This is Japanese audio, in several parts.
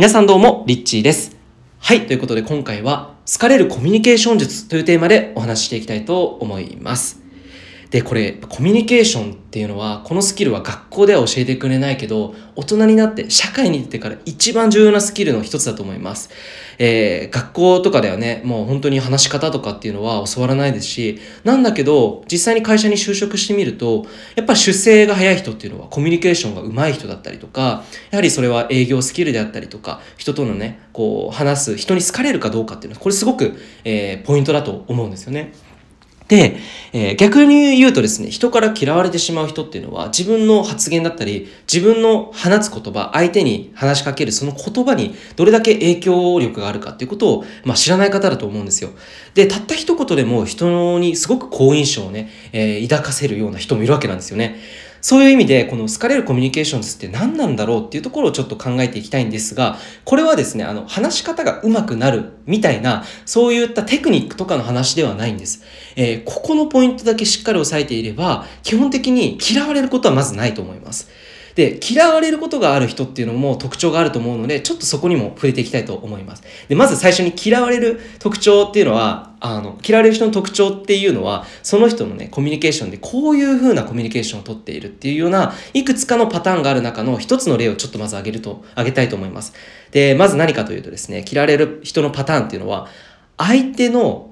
皆さんどうも、リッチーです。はい、ということで今回は、好かれるコミュニケーション術というテーマでお話ししていきたいと思います。で、これ、コミュニケーションっていうのは、このスキルは学校では教えてくれないけど、大人になって、社会に出てから一番重要なスキルの一つだと思います。えー学校とかではね、もう本当に話し方とかっていうのは教わらないですし、なんだけど、実際に会社に就職してみると、やっぱ出世が早い人っていうのはコミュニケーションが上手い人だったりとか、やはりそれは営業スキルであったりとか、人とのね、こう話す、人に好かれるかどうかっていうのは、これすごく、えーポイントだと思うんですよね。で、えー逆に言うとですね、人から嫌われてしまう人っていうのは、自分の発言だったり、自分の放つ言葉、相手に話しかけるその言葉にどれだけ影響力があるかっていうことを、まあ、知らない方だと思うんですよ。で、たった一言でも人にすごく好印象をね、えー抱かせるような人もいるわけなんですよね。そういう意味で、この好かれるコミュニケーションズって何なんだろうっていうところをちょっと考えていきたいんですが、これはですね、あの、話し方が上手くなるみたいな、そういったテクニックとかの話ではないんです。えーここのポイントだけしっかり押さえていれば、基本的に嫌われることはまずないと思います。で、嫌われることがある人っていうのも特徴があると思うので、ちょっとそこにも触れていきたいと思います。で、まず最初に嫌われる特徴っていうのは、あの、嫌われる人の特徴っていうのは、その人のね、コミュニケーションでこういう風なコミュニケーションをとっているっていうような、いくつかのパターンがある中の一つの例をちょっとまず挙げると、挙げたいと思います。で、まず何かというとですね、嫌われる人のパターンっていうのは、相手の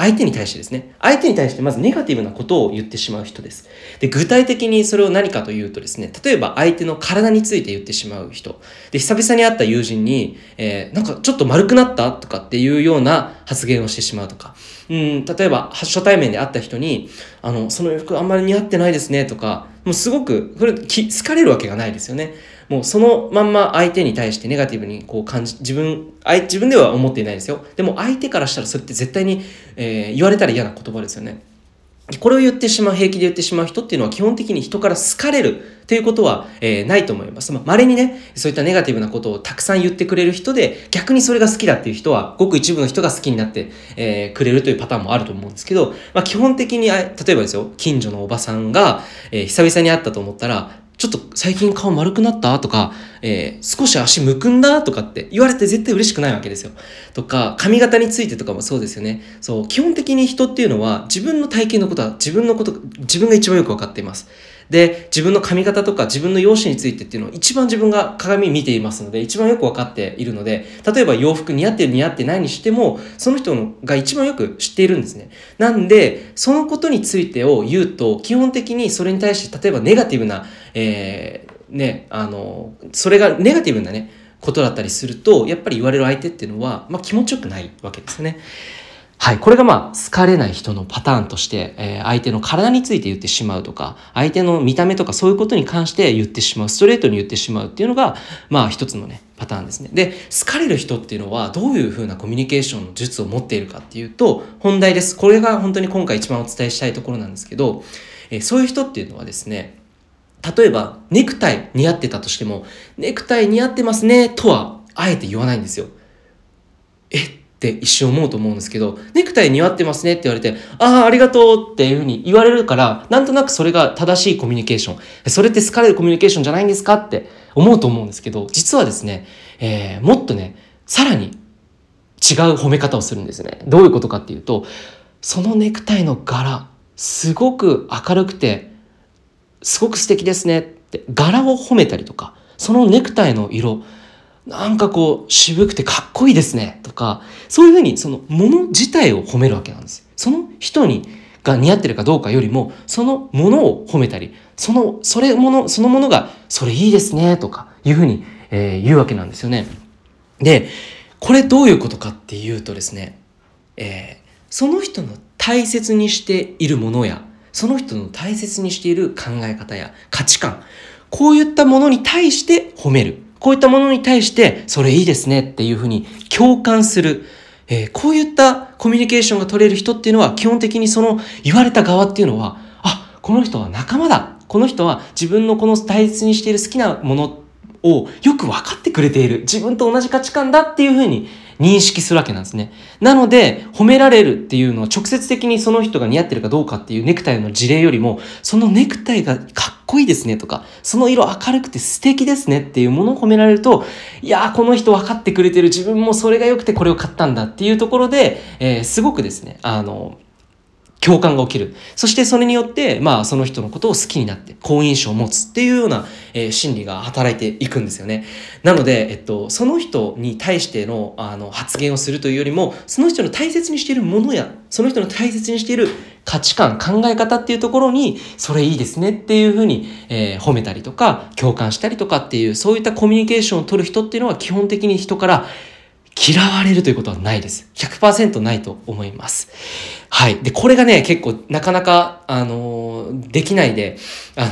相手に対してですね。相手に対してまずネガティブなことを言ってしまう人です。で、具体的にそれを何かというとですね、例えば相手の体について言ってしまう人。で、久々に会った友人に、えーなんかちょっと丸くなったとかっていうような発言をしてしまうとか。うん、例えば初対面で会った人に、あの、その洋服あんまり似合ってないですねとか、もうすごく、これ、好かれるわけがないですよね。もうそのまんま相手に対してネガティブにこう感じ、自分、自分では思っていないですよ。でも相手からしたらそれって絶対に、えー言われたら嫌な言葉ですよね。これを言ってしまう、平気で言ってしまう人っていうのは基本的に人から好かれるっていうことは、えーないと思います。まあ、稀にね、そういったネガティブなことをたくさん言ってくれる人で、逆にそれが好きだっていう人は、ごく一部の人が好きになって、えーくれるというパターンもあると思うんですけど、まあ、基本的にあ、例えばですよ、近所のおばさんが、えー久々に会ったと思ったら、ちょっと最近顔丸くなった？とか、えー少し足むくんだ？とかって言われて絶対嬉しくないわけですよ。とか、髪型についてとかもそうですよね。そう、基本的に人っていうのは自分の体型のことは自分のこと、自分が一番よくわかっています。で、自分の髪型とか自分の容姿についてっていうのを一番自分が鏡見ていますので、一番よくわかっているので、例えば洋服似合ってる似合ってないにしても、その人のが一番よく知っているんですね。なんで、そのことについてを言うと、基本的にそれに対して、例えばネガティブな、えーね、あの、それがネガティブなね、ことだったりすると、やっぱり言われる相手っていうのは、まあ気持ちよくないわけですね。はい。これがまあ、好かれない人のパターンとして、えー相手の体について言ってしまうとか、相手の見た目とかそういうことに関して言ってしまう、ストレートに言ってしまうっていうのが、まあ一つのね、パターンですね。で、好かれる人っていうのは、どういうふうなコミュニケーションの術を持っているかっていうと、本題です。これが本当に今回一番お伝えしたいところなんですけど、えーそういう人っていうのはですね、例えば、ネクタイ似合ってたとしても、ネクタイ似合ってますね、とは、あえて言わないんですよ。えって一瞬思うと思うんですけど、ネクタイ似合ってますねって言われて、ああ、ありがとうっていうふうに言われるから、なんとなくそれが正しいコミュニケーション。それって好かれるコミュニケーションじゃないんですかって思うと思うんですけど、実はですね、えーもっとね、さらに違う褒め方をするんですね。どういうことかっていうと、そのネクタイの柄、すごく明るくて、すごく素敵ですねって柄を褒めたりとかそのネクタイの色なんかこう渋くてかっこいいですねとかそういうふうにそのもの自体を褒めるわけなんですその人にが似合ってるかどうかよりもそのものを褒めたりそのそれものそのものがそれいいですねとかいうふうに、えー言うわけなんですよね。でこれどういうことかっていうとですねえーその人の大切にしているものやその人の大切にしている考え方や価値観こういったものに対して褒める。こういったものに対してそれいいですねっていうふうに共感する、えーこういったコミュニケーションが取れる人っていうのは基本的にその言われた側っていうのはあこの人は仲間だ。この人は自分のこの大切にしている好きなものをよく分かってくれている。自分と同じ価値観だっていうふうに認識するわけなんですね。なので、褒められるっていうのは直接的にその人が似合ってるかどうかっていうネクタイの事例よりも、そのネクタイがかっこいいですねとか、その色明るくて素敵ですねっていうものを褒められると、いやーこの人分かってくれてる自分もそれが良くてこれを買ったんだっていうところで、えー、すごくですね、あの、共感が起きる。そしてそれによって、まあその人のことを好きになって、好印象を持つっていうような、えー、心理が働いていくんですよね。なので、えっと、その人に対してのあの発言をするというよりも、その人の大切にしているものや、その人の大切にしている価値観、考え方っていうところに、それいいですねっていうふうに、えー、褒めたりとか、共感したりとかっていう、そういったコミュニケーションを取る人っていうのは基本的に人から嫌われるということはないです。100%ないと思います。はい。で、これがね、結構なかなか、あのできないで、あの、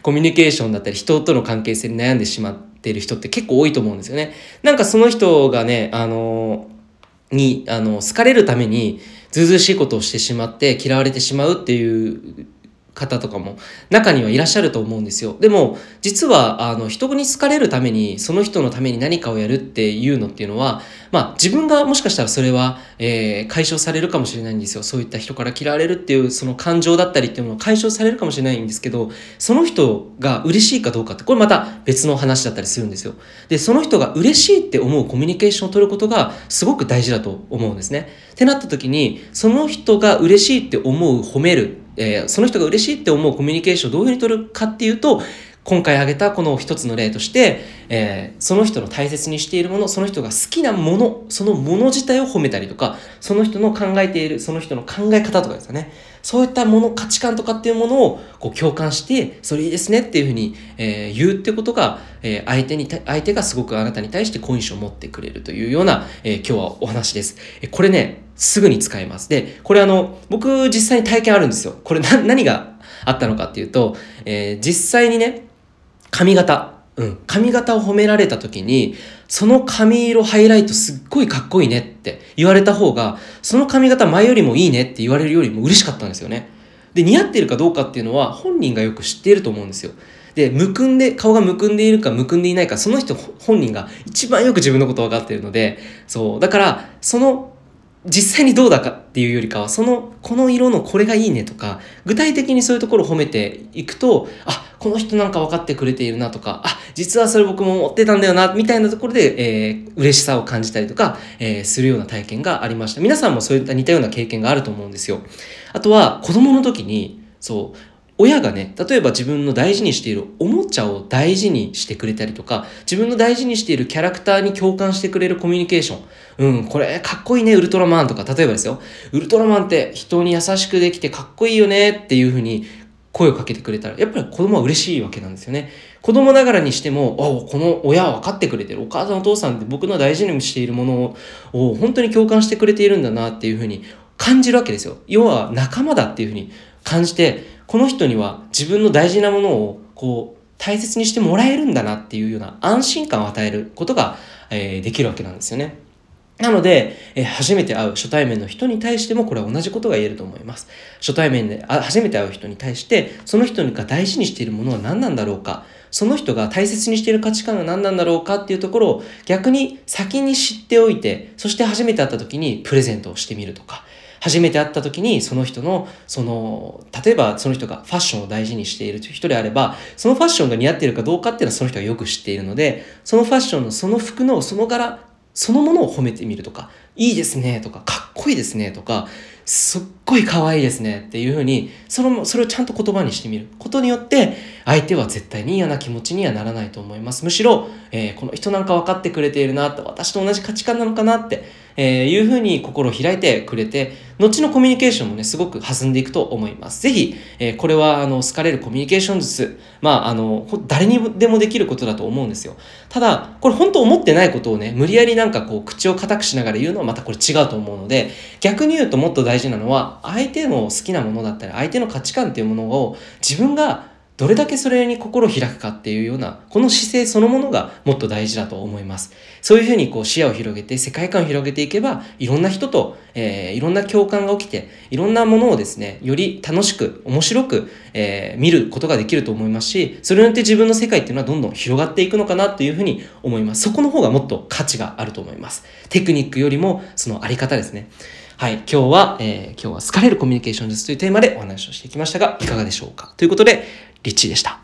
コミュニケーションだったり人との関係性に悩んでしまっている人って結構多いと思うんですよね。なんかその人がね、あのに、あの、好かれるために、ずうずうしいことをしてしまって嫌われてしまうっていう方とかも中にはいらっしゃると思うんですよ。でも実はあの人に好かれるためにその人のために何かをやるっていうのっていうのはまあ自分がもしかしたらそれは、えー、解消されるかもしれないんですよ。そういった人から嫌われるっていうその感情だったりっていうのを解消されるかもしれないんですけどその人が嬉しいかどうかってこれまた別の話だったりするんですよ。でその人が嬉しいって思うコミュニケーションを取ることがすごく大事だと思うんですね。ってなった時にその人が嬉しいって思う褒めるえー、その人が嬉しいって思うコミュニケーションをどういうふうに取るかっていうと、今回挙げたこの一つの例として、えー、その人の大切にしているもの、その人が好きなもの、そのもの自体を褒めたりとか、その人の考えている、その人の考え方とかですよね。そういったもの、価値観とかっていうものをこう共感して、それいいですねっていうふうに、えー、言うってことが、えー、相手に、相手がすごくあなたに対して好印象を持ってくれるというような、え今日はお話です。えこれね、すぐに使えます。で、これあの、僕実際に体験あるんですよ。これな、何があったのかっていうと、えー、実際にね、髪型、うん、髪型を褒められた時に、その髪色ハイライトすっごいかっこいいねって言われた方が、その髪型前よりもいいねって言われるよりも嬉しかったんですよね。で、似合ってるかどうかっていうのは本人がよく知っていると思うんですよ。で、むくんで、顔がむくんでいるかむくんでいないか、その人本人が一番よく自分のこと分かってるので、そう、だから、その実際にどうだかっていうよりかは、その、この色のこれがいいねとか、具体的にそういうところを褒めていくと、あ、この人なんか分かってくれているなとか、あ、実はそれ僕も思ってたんだよな、みたいなところで、えー、嬉しさを感じたりとか、えー、するような体験がありました。皆さんもそういった似たような経験があると思うんですよ。あとは、子供の時に、そう、親がね、例えば自分の大事にしているおもちゃを大事にしてくれたりとか、自分の大事にしているキャラクターに共感してくれるコミュニケーション。うん、これかっこいいね、ウルトラマンとか、例えばですよ。ウルトラマンって人に優しくできてかっこいいよねっていうふうに声をかけてくれたら、やっぱり子供は嬉しいわけなんですよね。子供ながらにしても、あ、この親は分かってくれてる。お母さんお父さんって僕の大事にしているものを本当に共感してくれているんだなっていうふうに感じるわけですよ。要は仲間だっていうふうに感じて、この人には自分の大事なものをこう大切にしてもらえるんだなっていうような安心感を与えることが、えー、できるわけなんですよね。なので、えー、初めて会う初対面の人に対してもこれは同じことが言えると思います。初対面であ初めて会う人に対して、その人が大事にしているものは何なんだろうか、その人が大切にしている価値観が何なんだろうかっていうところを逆に先に知っておいて、そして初めて会った時にプレゼントをしてみるとか、初めて会った時にその人のその例えばその人がファッションを大事にしているという人であればそのファッションが似合っているかどうかっていうのはその人がよく知っているのでそのファッションのその服のその柄そのものを褒めてみるとかいいですねとかかっこいいですねとかすっごい可愛いですねっていうふうにそのそれをちゃんと言葉にしてみることによって相手は絶対に嫌な気持ちにはならないと思いますむしろ、えー、この人なんか分かってくれているなって私と同じ価値観なのかなってえー、いうふうに心を開いてくれて、後のコミュニケーションもね、すごく弾んでいくと思います。ぜひ、えー、これは、あの、好かれるコミュニケーション術、まあ、あの、誰にでもできることだと思うんですよ。ただ、これ本当思ってないことをね、無理やりなんかこう、口を固くしながら言うのはまたこれ違うと思うので、逆に言うともっと大事なのは相手の好きなものだったり、相手の価値観っていうものを自分がどれだけそれに心を開くかっていうような、この姿勢そのものがもっと大事だと思います。そういうふうにこう視野を広げて、世界観を広げていけば、いろんな人と、えー、いろんな共感が起きて、いろんなものをですね、より楽しく、面白く、えー、見ることができると思いますし、それによって自分の世界っていうのはどんどん広がっていくのかなというふうに思います。そこの方がもっと価値があると思います。テクニックよりも、そのあり方ですね。はい、今日は、えー、今日は好かれるコミュニケーション術というテーマでお話をしてきましたが、いかがでしょうか？ということで、リッチーでした。